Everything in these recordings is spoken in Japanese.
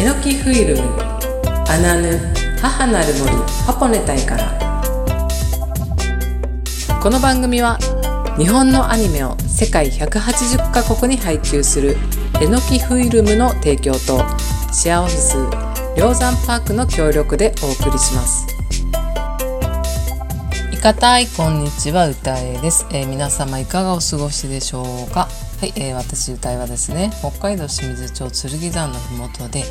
えのきフィルムアナヌ母なる森ハポネタイから。この番組は日本のアニメを世界180カ国に配給するえのきフィルムの提供とシェアオフィス梁山パークの協力でお送りします。いかたいこんにちは歌えです、えー、皆様いかがお過ごしでしょうか？はい、えー、私歌いはですね北海道清水町剣山のふもとで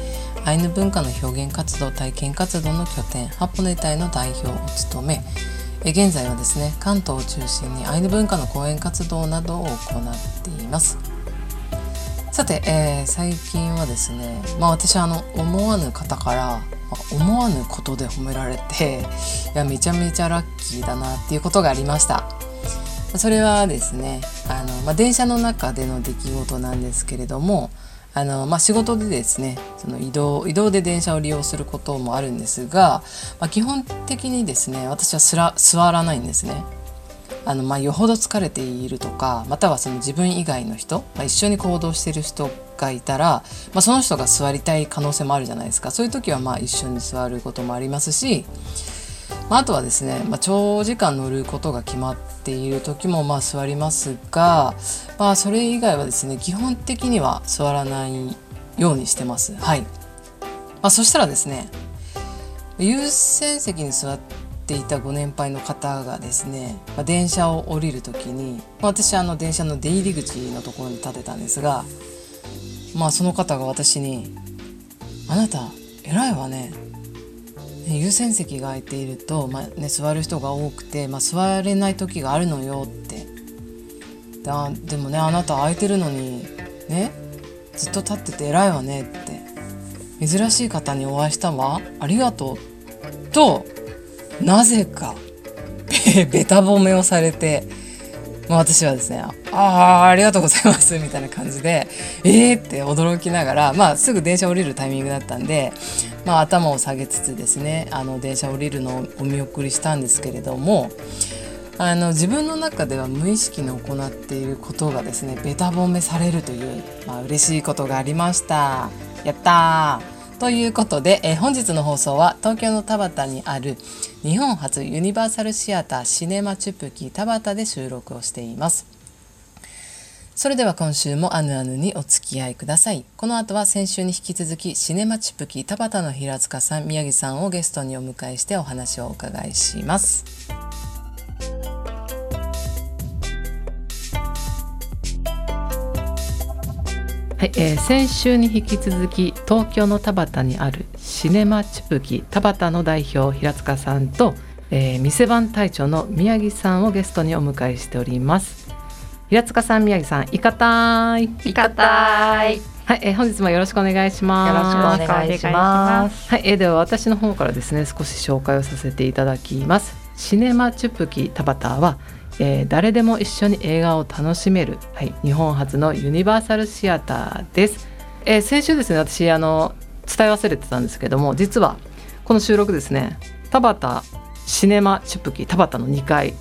アイヌ文化の表現活動体験活動の拠点ハポネ隊の代表を務め現在はですね関東を中心にアイヌ文化の講演活動などを行っています。さて、えー、最近はですねまあ私あの思わぬ方から思わぬことで褒められていやめちゃめちゃラッキーだなっていうことがありました。それはですねあの、まあ、電車の中での出来事なんですけれどもあの、まあ、仕事でですねその移動移動で電車を利用することもあるんですが、まあ、基本的にですね私はすら座らないんですね。あのまあ、よほど疲れているとかまたはその自分以外の人、まあ、一緒に行動している人がいたら、まあ、その人が座りたい可能性もあるじゃないですかそういう時はまあ一緒に座ることもありますしまあ、あとはですね、まあ、長時間乗ることが決まっている時もまあ座りますが、まあ、それ以外はですね基本的には座らないようにしてます。はいまあ、そしたらですね優先席に座っていたご年配の方がですね、まあ、電車を降りる時に、まあ、私あの電車の出入り口のところに立てたんですが、まあ、その方が私に「あなた偉いわね優先席が空いていると、まあね、座る人が多くて、まあ、座れない時があるのよって。だでもねあなた空いてるのにねずっと立ってて偉いわねって。珍しい方にお会いしたわ。ありがとう。となぜかべた褒めをされて、まあ、私はですね「ああありがとうございます」みたいな感じで「えー!」って驚きながら、まあ、すぐ電車降りるタイミングだったんでまあ、頭を下げつつですねあの電車降りるのをお見送りしたんですけれどもあの自分の中では無意識に行っていることがですねべた褒めされるという、まあ嬉しいことがありました。やったということで、え本日の放送は東京の田端にある日本初ユニバーサルシアターシネマチュプキ田端で収録をしています。それでは今週もアヌアヌにお付き合いください。この後は先週に引き続きシネマチップキ田端の平塚さん、宮城さんをゲストにお迎えしてお話をお伺いします。はい、えー、先週に引き続き東京の田端にあるシネマチュプキ田端の代表平塚さんと、えー、店番隊長の宮城さんをゲストにお迎えしております。平塚さん宮城さんいかたいいかたいはい、えー、本日もよろしくお願いします。よろしくお願いします。はい、えー、では私の方からですね少し紹介をさせていただきます。シネマチュプキタバターは、えー、誰でも一緒に映画を楽しめる、はい、日本初のユニバーサルシアターです。えー、先週ですね私あの伝え忘れてたんですけども実はこの収録ですね田端シネマチュプキ田端の2階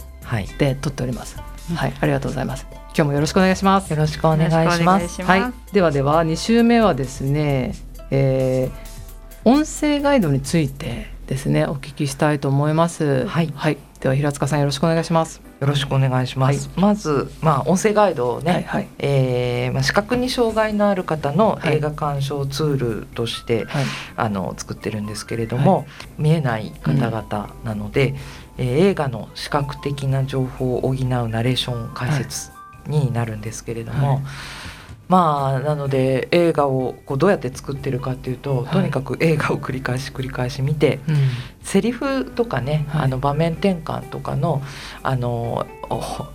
で撮っております。はい、はい、ありがとうございます。今日もよろしくお願いします。よろしくお願いします。はい、ではでは2週目はですね、えー、音声ガイドについてですねお聞きしたいと思います。はい、はい、では平塚さんよろしくお願いします。よろしくお願いします。はい、まずまあ音声ガイドをね、はいはい、えー、まあ視覚に障害のある方の映画鑑賞ツールとして、はい、あの作ってるんですけれども、はい、見えない方々なので、うん、えー、映画の視覚的な情報を補うナレーション解説になるんですけれども、はい、まあなので映画をこうどうやって作ってるかっていうと、はい、とにかく映画を繰り返し繰り返し見て、うん、セリフとかね、はい、あの場面転換とかのあの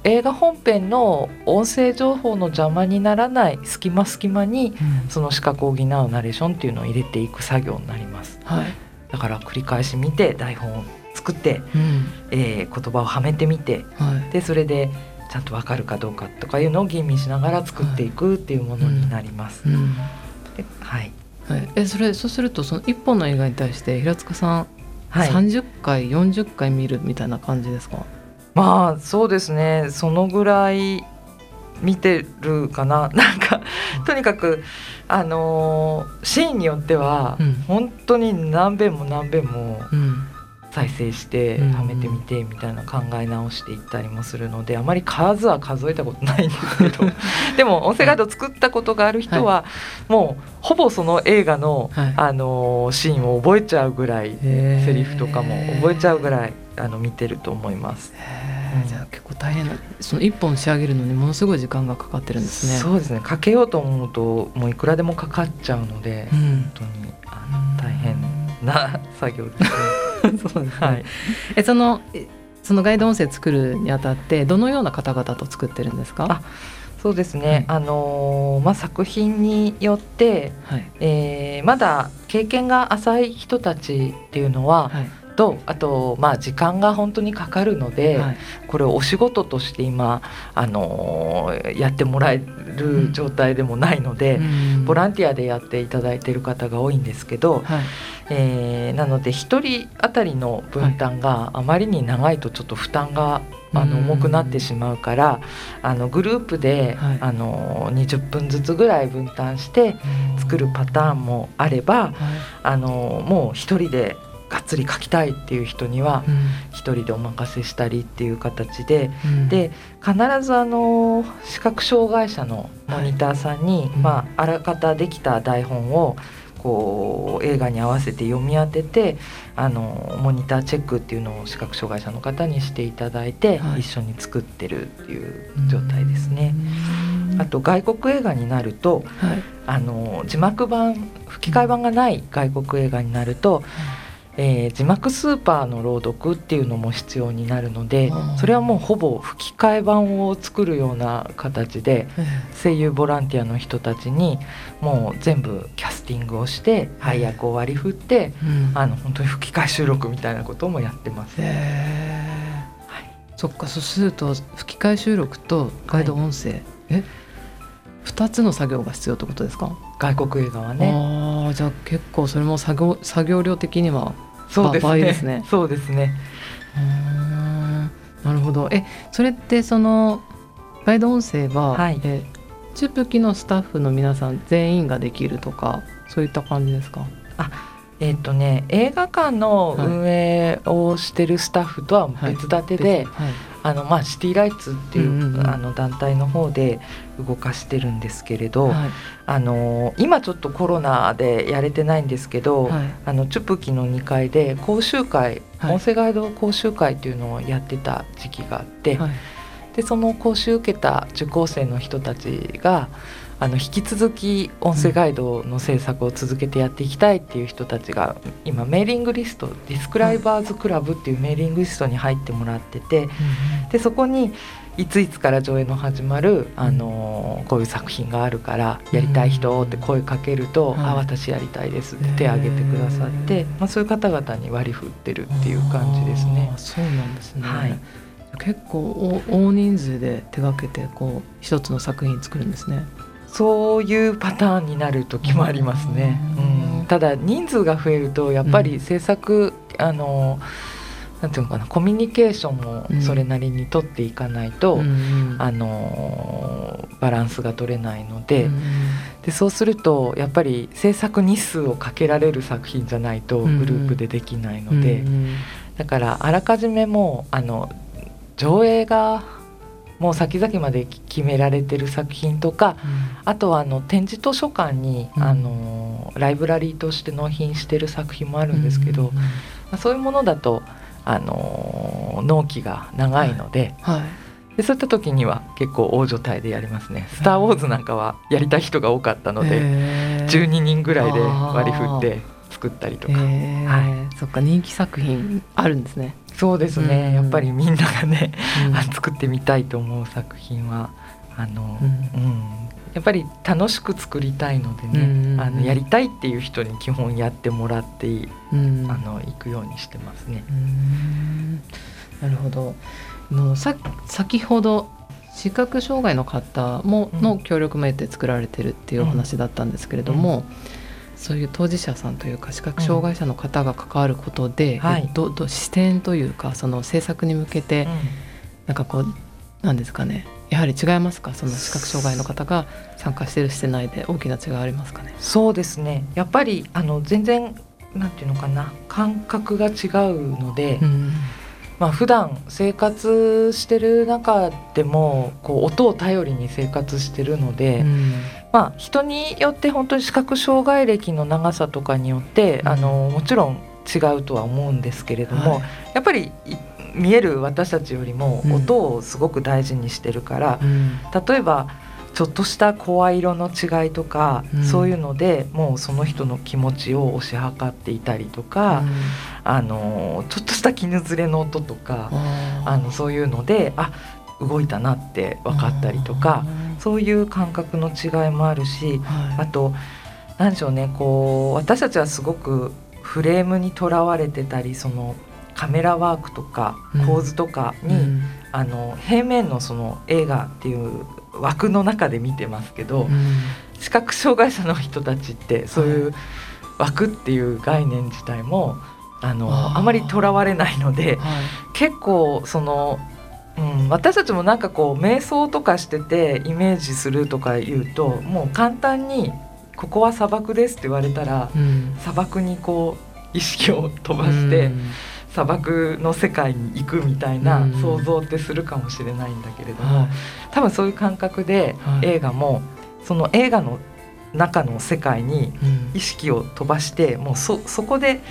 映画本編の音声情報の邪魔にならない隙間隙間に、うん、その視覚を補うナレーションっていうのを入れていく作業になります。だから繰り返し見て台本を作って、うん、えー、言葉をはめてみて、でそれでちゃんと分かるかどうかとかいうのを吟味しながら作っていくっていうものになります。はい、はい、えそれそうするとその一本の映画に対して平塚さん、はい、30回40回見るみたいな感じですか？まあそうですね。そのぐらい見てるかな。なんかとにかくあのー、シーンによっては、うん、本当に何遍も何遍も再生してはめてみてみたいな考え直していったりもするのであまり数は数えたことないんですけど。でも音声ガイド作ったことがある人は、もうほぼその映画の、はい、あのー、シーンを覚えちゃうぐらいセリフとかも覚えちゃうぐらいあの見てると思います。じゃあ結構大変なその一本仕上げるのにものすごい時間がかかってるんですね。そうですね。かけようと思うともういくらでもかかっちゃうので、うん、本当にあの大変な作業ですね。そうですね、はい、えそのそのガイド音声作るにあたってどのような方々と作ってるんですか？そうですね、はい、あのまあ、作品によって、はい、えー、まだ経験が浅い人たちっていうのは、はいとあとまあ時間が本当にかかるので、はい、これをお仕事として今あのー、やってもらえる状態でもないので、うん、ボランティアでやっていただいている方が多いんですけど、はい、えー、なので1人当たりの分担があまりに長いとちょっと負担があの重くなってしまうからあのグループで、はい、あの20分ずつぐらい分担して作るパターンもあれば、はい、あのもう1人でがっつり書きたいっていう人には一人でお任せしたりっていう形で、うん、で必ずあの視覚障害者のモニターさんに、はい、まあ、あらかたできた台本をこう映画に合わせて読み当ててあのモニターチェックっていうのを視覚障害者の方にしていただいて、はい、一緒に作ってるっていう状態ですね。あと外国映画になると、はい、あの字幕版吹き替え版がない外国映画になると、えー、字幕スーパーの朗読っていうのも必要になるのでそれはもうほぼ吹き替え版を作るような形で声優ボランティアの人たちにもう全部キャスティングをして配役を割り振って、あの本当に吹き替え収録みたいなこともやってます。はい、そっかそうすると吹き替え収録とガイド音声、はい、え？2つの作業が必要ってことですか？外国映画はね。あじゃあ結構それも作業作業量的にはそうですね。ですね。そうですね。なるほど。えそれってそのガイド音声は、はい、えチュプキのスタッフの皆さん全員ができるとかそういった感じですか？あえっ、ー、とね映画館の運営をしてるスタッフとは別立てで、はい。はいあのまあ、シティライツっていうあの団体の方で動かしてるんですけれど、はい、あの今ちょっとコロナでやれてないんですけど、はい、あのチュプキの2階で講習会、はい、音声ガイド講習会っていうのをやってた時期があって、でその講習受けた受講生の人たちがあの引き続き音声ガイドの制作を続けてやっていきたいっていう人たちが今メーリングリストディスクライバーズクラブっていうメーリングリストに入ってもらってて、でそこにいついつから上映の始まる、あのこういう作品があるからやりたい人って声かけると「あ私やりたいです」って手を挙げてくださって、まあ、そういう方々に割り振ってるっていう感じですね。そうなんですね、はい。結構大人数で手がけてこう一つの作品作るんですね。そういうパターンになる時もありますね。うん、ただ人数が増えるとやっぱり制作、うん、あのなんていうのかなコミュニケーションもそれなりに取っていかないと、うん、あのバランスが取れないので。うん、でそうするとやっぱり制作日数をかけられる作品じゃないとグループでできないので、だからあらかじめもあの上映がもう先々まで決められてる作品とか、うん、あとはあの展示図書館に、うん、あのライブラリーとして納品してる作品もあるんですけど、まあ、そういうものだとあの納期が長いのではい。はい、でそういった時には結構大所帯でやりますね「スター・ウォーズ」なんかはやりたい人が多かったので12人ぐらいで割り振って作ったりとか、はい、そっか人気作品あるんですねそうですね、うん、やっぱりみんながね、うん、作ってみたいと思う作品はあの、うん、うん、やっぱり楽しく作りたいのでね、うんあのやりたいっていう人に基本やってもらってい,、うん、あの行くようにしてますね。なるほど。のさ先ほど視覚障害の方もの協力も得て作られてるっていうお話だったんですけれども、そういう当事者さんというか視覚障害者の方が関わることで、うんはい、どど視点というかその制作に向けて、うん、なんかこうなんですかね。やはり違いますか？その視覚障害の方が参加してるしてないで大きな違いありますかね？そうですね。やっぱりあの全然なんていうのかな。感覚が違うので、うん、まあ普段生活してる中でもこう音を頼りに生活してるので、うん、まあ人によって本当に視覚障害歴の長さとかによって、うん、あのもちろん違うとは思うんですけれども、はい、やっぱり見える私たちよりも音をすごく大事にしてるから、うん、例えばちょっとした声色の違いとか、うん、そういうのでもうその人の気持ちを推し量っていたりとか、うん、あのちょっとした絹ずれの音とかあのそういうのであ動いたなって分かったりとかそういう感覚の違いもあるし、はい、あと何でしょうねこう私たちはすごくフレームにとらわれてたりそのカメラワークとか構図とかに、うん、あの平面のその映画っていう枠の中で見てますけど、うん、視覚障害者の人たちってそういう枠っていう概念自体もあのあまりとらわれないので、はい、結構その、うん、私たちもなんかこう瞑想とかしててイメージするとか言うともう簡単に「ここは砂漠です」って言われたら、うん、砂漠にこう意識を飛ばして。うん砂漠の世界に行くみたいな想像ってするかもしれないんだけれども、うん、多分そういう感覚で映画も、その映画の中の世界に意識を飛ばして、もうそそこで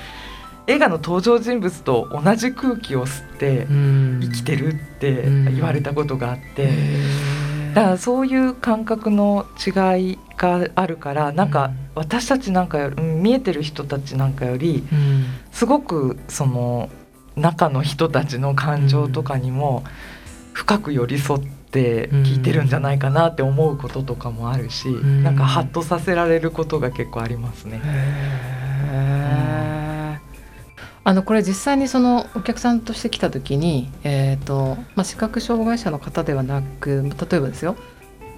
映画の登場人物と同じ空気を吸って生きてるって言われたことがあって。だからそういう感覚の違いがあるからなんか私たちなんかより見えてる人たちなんかよりすごくその中の人たちの感情とかにも深く寄り添って聞いてるんじゃないかなって思うこととかもあるしなんかハッとさせられることが結構ありますね。あのこれ実際にそのお客さんとして来た時に、えーとまあ、視覚障害者の方ではなく例えばですよ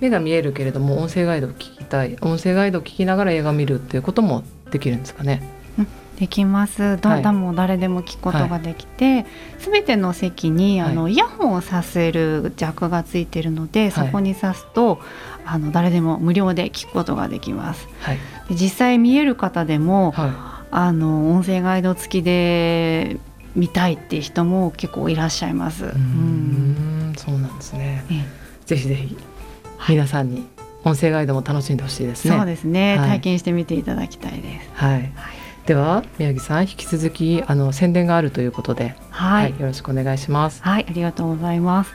目が見えるけれども音声ガイドを聞きたい音声ガイドを聞きながら映画を見るっていうこともできるんですかね？できます。どんなも誰でも聞くことができて、す、べ、ての席にあの、イヤホンをさせるジャックがついているので、そこに挿すとあの誰でも無料で聞くことができます。はい、で実際見える方でも、はいあの音声ガイド付きで見たいっていう人も結構いらっしゃいます。うん。そうなんですね、ええ、ぜひぜひ皆さんに音声ガイドも楽しんでほしいですね。そうですね、はい、体験してみていただきたいです。はい、はい、では宮城さん引き続きあの宣伝があるということで、はい、はい、よろしくお願いします。はい、ありがとうございます。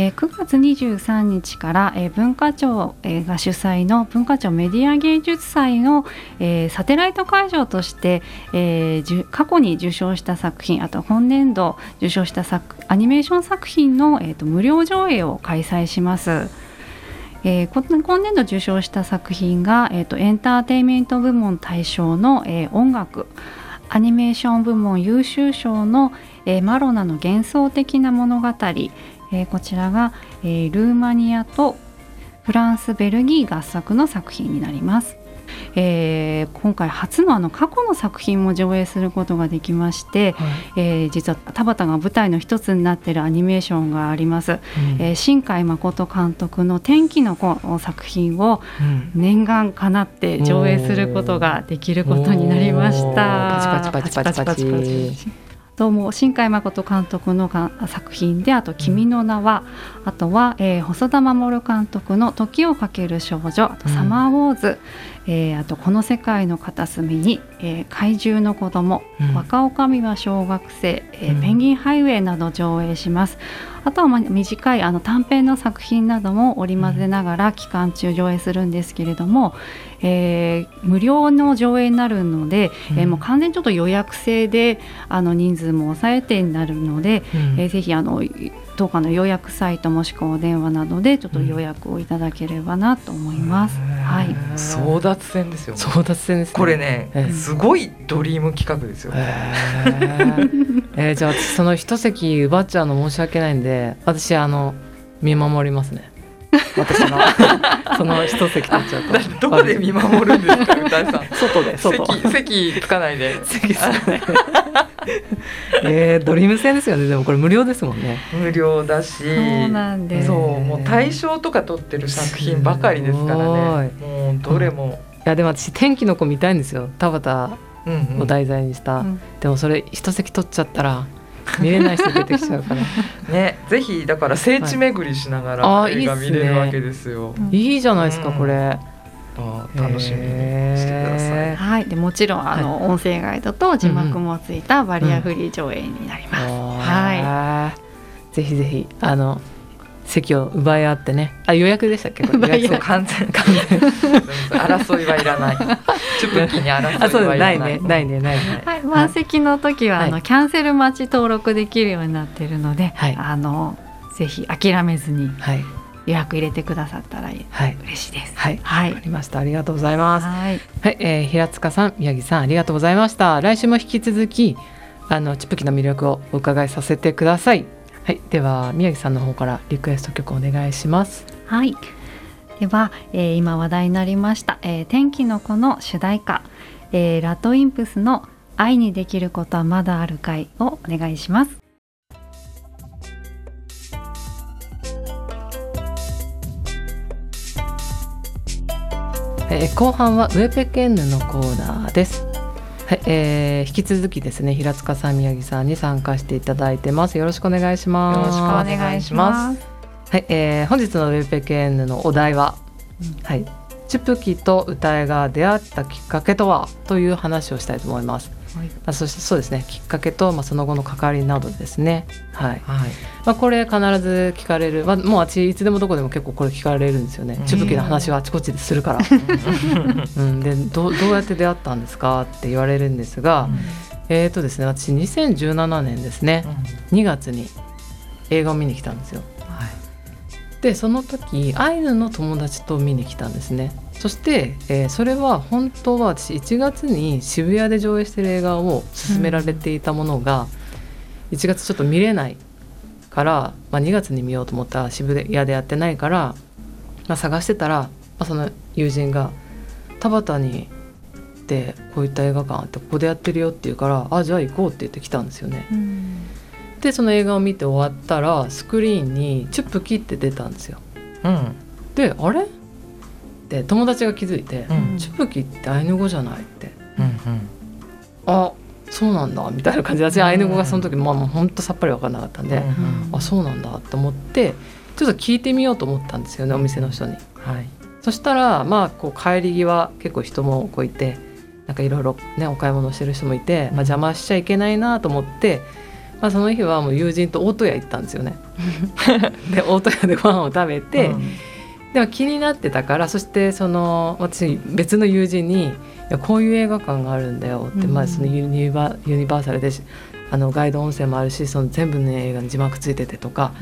えー、9月23日から、えー、文化庁、えー、が主催の文化庁メディア芸術祭の、えー、サテライト会場として、えー、過去に受賞した作品あと本年度受賞した作アニメーション作品の、えーと、無料上映を開催します。えー、今年度受賞した作品が、えーと、エンターテインメント部門大賞の、えー、音楽アニメーション部門優秀賞の、えー、マロナの幻想的な物語、えー、こちらが、えー、ルーマニアとフランスベルギー合作の作品になります。えー、今回初のあの過去の作品も上映することができまして、はい、えー、実は田畑が舞台の一つになっているアニメーションがあります、うん、えー、新海誠監督の「天気の子」作品を念願かなって上映することができることになりました。パチ。パチパチパチパチパチとも新海誠監督の作品であと「君の名は」あとは、えー、細田守監督の「時をかける少女」あと「サマーウォーズ」うん、えー、あと「この世界の片隅に」えー「怪獣の子供、うん、若女将は小学生」えー、ペンギンハイウェイ」など上映します。あとはまあ短いあの短編の作品なども織り交ぜながら期間中上映するんですけれども、えー、無料の上映になるので、うん、えー、もう完全にちょっと予約制であの人数も抑えてになるので、うん、えー、ぜひあの当館の予約サイトもしくはお電話などでちょっと予約をいただければなと思います。うん、はい。争奪戦ですよ、ね。争奪戦です、ね、これね、えー、すごいドリーム企画ですよ。えー、えー、じゃあその一席奪っちゃうの申し訳ないんで、私あの見守りますね。私の。その一席取っちゃうと。どこで見守るんですか歌井さん。外で外席席つかないで。席つかない。で えー、ドリーム戦ですよね。でもこれ無料ですもんね。無料だし。そうなんです。そうもう大賞とか取ってる作品ばかりですからね。もうどれも、いやでも私天気の子見たいんですよ。田畑を題材にした、うん。うん、でもそれ一席取っちゃったら見れない人出てきちゃうから。ねぜひだから聖地巡りしながら映画見れるわけですよ、いい、ね、いいじゃないですか、これ楽しみにしてください。はい、でもちろんあの、音声ガイドと字幕もついたバリアフリー上映になります。はい。ぜひぜひあの席を奪い合ってね。あ予約でしたっけ？予約完全完全争いはいらない。チュプキに争いはいらない。ないねないねないね。はい、満席の時は、あのキャンセル待ち登録できるようになっているので、あのぜひ諦めずに。はい。予約入れてくださったら嬉しいです。はい、はい、わ、かりました。ありがとうございます。はい、はい、えー、平塚さん、宮城さん、ありがとうございました。来週も引き続き、あのチップキの魅力をお伺いさせてください。はい、では宮城さんの方からリクエスト曲お願いします。はい。では、えー、今話題になりました、えー、天気の子の主題歌、えー、ラトインプスの愛にできることはまだあるかいをお願いします。えー、後半はウェペケンヌのコーナーです。はい、えー、引き続きですね平塚さん宮城さんに参加していただいてます。よろしくお願いします。よろしくお願いします。はい、えー、本日のウェペケンヌのお題は、うん、はい、チュプキと歌いが出会ったきっかけとは？という話をしたいと思います。あ、そしてそうですね。きっかけと、まあ、その後の関わりなどですね。はい、はい、まあ、これ必ず聞かれる、まあ、もうあっちいつでもどこでも結構これ聞かれるんですよね「ちぶきの話はあちこちでするから」うん、でどどうやって出会ったんですかって言われるんですが、うん、えっ、ー、とですね私2017年ですね、うん、2月に映画を見に来たんですよ。はい、でその時アイヌの友達と見に来たんですね。そして、えー、それは本当は私1月に渋谷で上映してる映画を勧められていたものが、1月ちょっと見れないから、まあ、2月に見ようと思ったら渋谷でやってないから、まあ、探してたら、まあ、その友人が「田畑にでこういった映画館あってここでやってるよ」って言うから「あじゃあ行こう」って言って来たんですよね。でその映画を見て終わったらスクリーンに「チュップキ」って出たんですよ。うん、であれ？って友達が気づいて「チュプキってアイヌ語じゃない?」って。うんうん、あそうなんだみたいな感じで私アイヌ語がその時まあもうほんとさっぱり分かんなかったんで、うんうん、あそうなんだと思ってちょっと聞いてみようと思ったんですよねお店の人に。はい、そしたらまあこう帰り際結構人もこういてなんかいろいろねお買い物してる人もいて、まあ、邪魔しちゃいけないなと思って。まあ、その日はもう友人と大戸屋行ったんですよね。で大戸屋でご飯を食べて、うんでも気になってたからそしてその私別の友人に「いやこういう映画館があるんだよ」って、うん、まあ、そのユニバユニバーサルであのガイド音声もあるしその全部の映画に字幕ついててとか、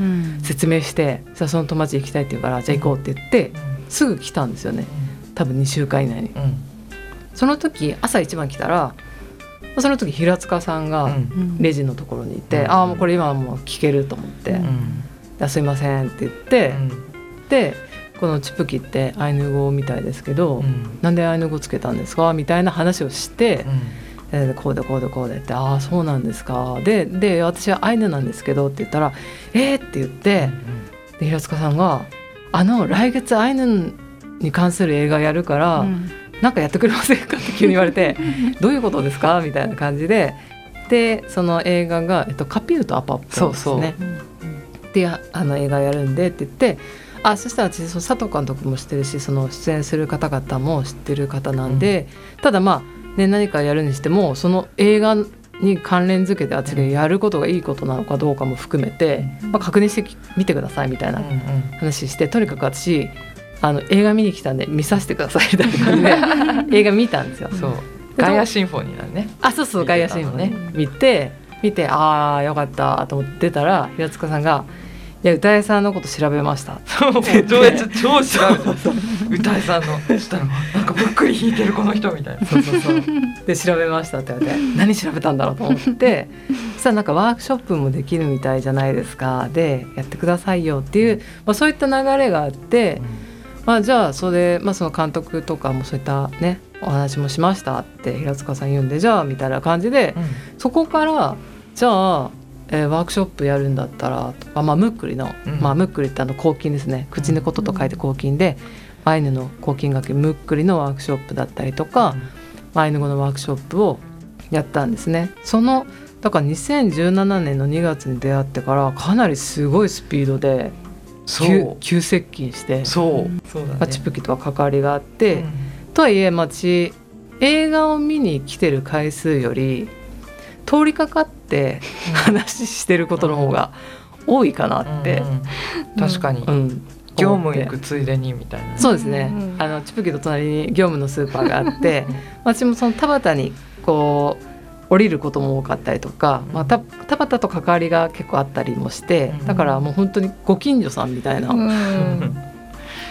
説明して「その友達行きたい」って言うから「じゃあ行こう」って言って、すぐ来たんですよね。多分2週間以内に。その時朝一番来たらその時平塚さんがレジのところにいて「ああもうこれ今はもう聞ける」と思って「すいません」って言って、でこのチプキってアイヌ語みたいですけど、うん、なんでアイヌ語つけたんですか？みたいな話をして、うん、こうでこうでこうでって「ああそうなんですか」でで私はアイヌなんですけどって言ったら「えー!」って言って、で平塚さんが「あの来月アイヌに関する映画やるから、うん、なんかやってくれませんか?」って急に言われて「どういうことですか?」みたいな感じででその映画が、えっと、カピューとアパップですね。そうそうであの映画やるんでって言ってあそしたら私その佐藤監督も知ってるしその出演する方々も知ってる方なんで、うん、ただまあ、ね、何かやるにしてもその映画に関連づけてあっちでやることがいいことなのかどうかも含めて、まあ、確認してみてくださいみたいな話して、とにかく私あの映画見に来たんで見させてくださいみたいな感じで 映画見たんですよ。そう。ガイアシンフォニーなんね。あそうそうガイアシンフォニー。見て見てああよかったと思ってたら平塚さんが「いや歌いさんのこと調べました」超超調べて歌いさんの。したらなんかぶっくり弾いてるこの人みたいな。そうそうそう。で調べましたって言われて何調べたんだろうと思って。そしたらなんかワークショップもできるみたいじゃないですか。でやってくださいよっていう、まあ、そういった流れがあって、まあ、じゃあそれ、まあ、その監督とかもそういったねお話もしましたって平塚さん言うんでじゃあみたいな感じで、そこからじゃあ、えー、ワークショップやるんだったらとか、まあ、ムックリの、うん、まあ、ムックリってあの抗菌ですね口のことと書いて抗菌で、アイヌの抗菌学ムックリのワークショップだったりとか、アイヌ語のワークショップをやったんですね。そのだから2017年の2月に出会ってからかなりすごいスピードで急接近してそう。そう、ね、まあ、チプキとは関わりがあって、うん、とはいえ町映画を見に来てる回数より通りかかって話してることの方が多いかなって、うんうん、確かに、うん、業務行くついでにみたいな。そうですね、あのチプキと隣に業務のスーパーがあって 私もその田畑にこう降りることも多かったりとか、まあ、田畑と関わりが結構あったりもしてだからもう本当にご近所さんみたいな。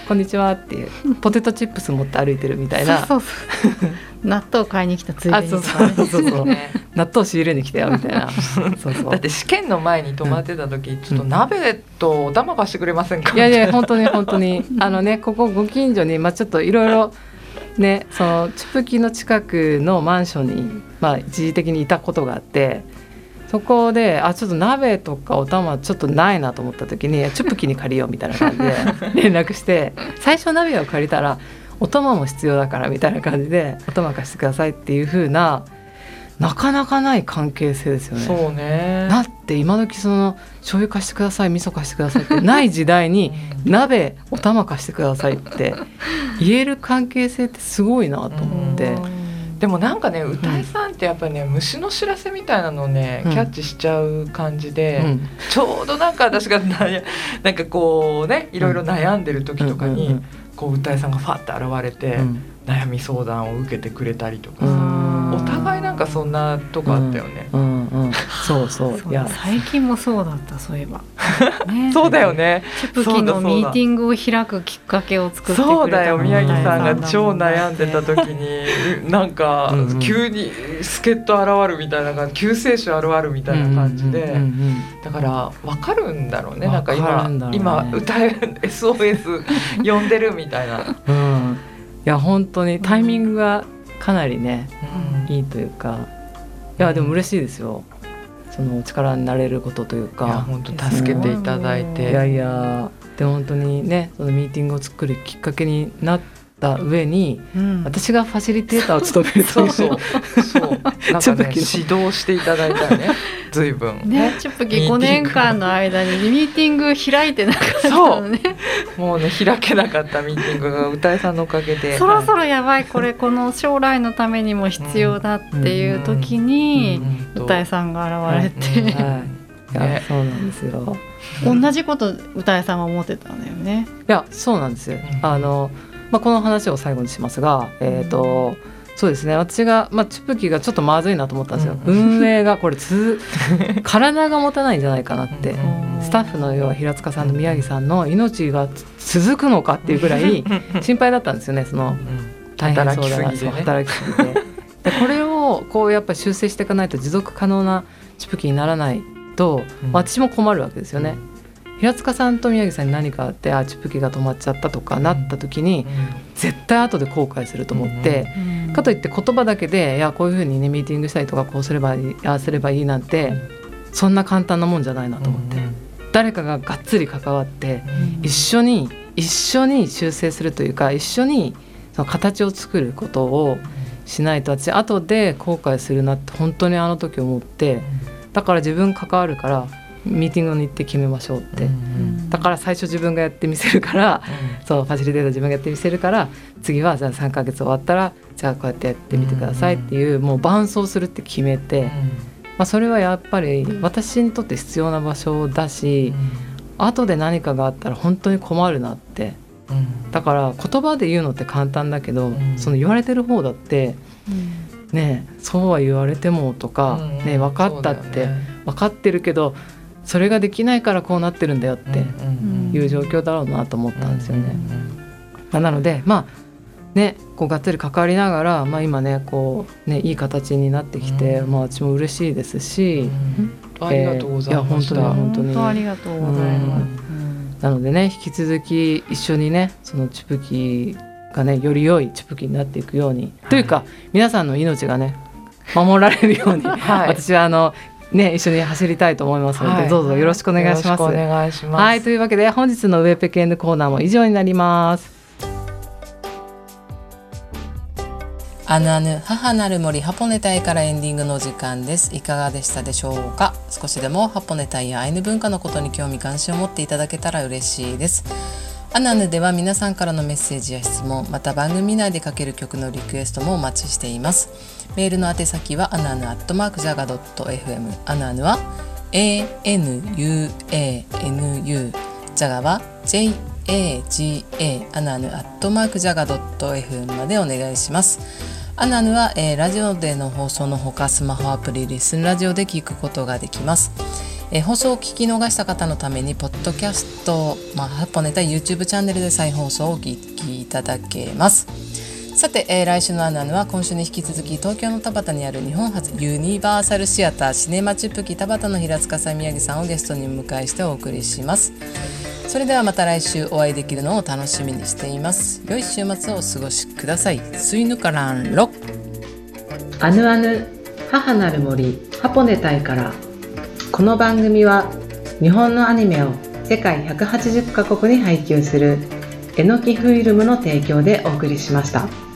こんにちはっていうポテトチップス持って歩いてるみたいな。納豆買いに来たついでに、そうそう。そうそう 納豆仕入れに来たよみたいな。そうそう。だって試験の前に泊まってた時、うん、ちょっと鍋とお玉貸してくれませんか？いやいや本当に本当に。あのねここご近所にまあちょっといろいろねそのチュプキの近くのマンションに、まあ、一時的にいたことがあってそこであちょっと鍋とかお玉ちょっとないなと思った時にチュプキに借りようみたいな感じで 連絡して最初鍋を借りたらお玉も必要だからみたいな感じでお玉貸してくださいっていう風ななかなかない関係性ですよね。そうねだって今時その醤油貸してください味噌貸してくださいってない時代に鍋お玉貸してくださいって言える関係性ってすごいなと思って。でもなんかね歌いさんってやっぱりね、虫の知らせみたいなのをね、キャッチしちゃう感じで、うん、ちょうどなんか私がな んかこうねいろいろ悩んでる時とかに、こう歌いさんがファッて現れて、悩み相談を受けてくれたりとか。さ。そんなとこあったよね。うんうん、そうそう。いや。最近もそうだったそういえば。ね、そうだよね。チプキのミーティングを開くきっかけを作ってそうだよ。宮城さんが超悩んでた時に なんか急に助っ人現るみたいな感じ救世主現るみたいな感じでだから分かるんだろうね。なんか今、ね、今歌え SOS 呼んでるみたいな。うん、いや本当にタイミングがかなりね、うん、いいというかいやでも嬉しいですよ。その力になれることというか。本当助けていただいて。いやいやで本当にねそのミーティングを作るきっかけになってた上に、うん、私がファシリテーターを務めるというそう。そう。なんかね指導していただいたね随分。ねチュップキ5年間の間にミーティング開いてなかったのね。もうね開けなかったミーティングが歌いさんのおかげで。そろそろやばいこれこの将来のためにも必要だっていう時に歌いさんが現れて、はい。いや、そうなんですよ。同じこと歌いさんは思ってたんだよね。いやそうなんですよ。あの、まあ、この話を最後にしますが、えーと、そうですね。私が、まあ、チュプキがちょっとまずいなと思ったんですよ、うん、運営がこれつ 体が持たないんじゃないかなって。スタッフの要は平塚さんと宮城さんの命が続くのかっていうぐらい 心配だったんですよね。その大変そうだな、ね、働きすぎて。でこれをこうやっぱ修正していかないと持続可能なチュプキにならないと、私も困るわけですよね。平塚さんと宮城さんに何かあってあチップキが止まっちゃったとかなった時に、絶対後で後悔すると思って、かといって言葉だけでいやこういうふうにねミーティングしたりとかこうすればいいああすればいいなんて、そんな簡単なもんじゃないなと思って、誰かががっつり関わって、一緒に一緒に修正するというか一緒にその形を作ることをしないと私後で後悔するなって本当にあの時思ってだから自分関わるからミーティングの日程決めましょうって、うんうん、だから最初自分がやってみせるから、うん、そうファシリテーター自分がやってみせるから次はじゃあ3か月終わったらじゃあこうやってやってみてくださいっていう、うんうん、もう伴走するって決めて、うん、まあ、それはやっぱり私にとって必要な場所だし、うん、後で何かがあったら本当に困るなって、うん、だから言葉で言うのって簡単だけど、その言われてる方だって、ねそうは言われてもとか、ね分かったって、分かってるけどそれができないからこうなってるんだよっていう状況だろうなと思ったんですよね。まあ、なのでまあねこうがっつり関わりながら、まあ、今ねこうねいい形になってきて、まあ私も嬉しいですし、ありがとうございます。いや本当に本当に。ありがとうございます。なのでね引き続き一緒にねそのチュプキがねより良いチュプキになっていくように、はい、というか皆さんの命がね守られるように、はい、私はあのね、一緒に走りたいと思いますので、はい、どうぞよろしくお願いします。お願いします。はい、というわけで本日のウェペケンコーナーも以上になります。あぬあぬ母なる森ハポネタイからエンディングの時間ですいかがでしたでしょうか？少しでもハポネタイやアイヌ文化のことに興味関心を持っていただけたら嬉しいですアナヌでは皆さんからのメッセージや質問また番組内でかける曲のリクエストもお待ちしていますメールの宛先はアナヌアットマークジャガドット FM アナヌは ANUANU ジャガは JAGA アナヌアットマークジャガドット FM までお願いします。アナヌは、えー、ラジオでの放送のほかスマホアプリリスンラジオで聞くことができます、えー、放送を聞き逃した方のためにポッドキャスト、まあ、ハポネタ YouTube チャンネルで再放送をお聞きいただけます。さて、えー、来週のアナヌは今週に引き続き東京の田端にある日本初ユニバーサルシアターシネマチップキ田端の平塚さん宮城さんをゲストにお迎えしてお送りします。それではまた来週お会いできるのを楽しみにしています。良い週末をお過ごしください。スイヌカランロアヌアヌ母なる森ハポネタイから。この番組は日本のアニメを世界180カ国に配給するえのきフィルムの提供でお送りしました。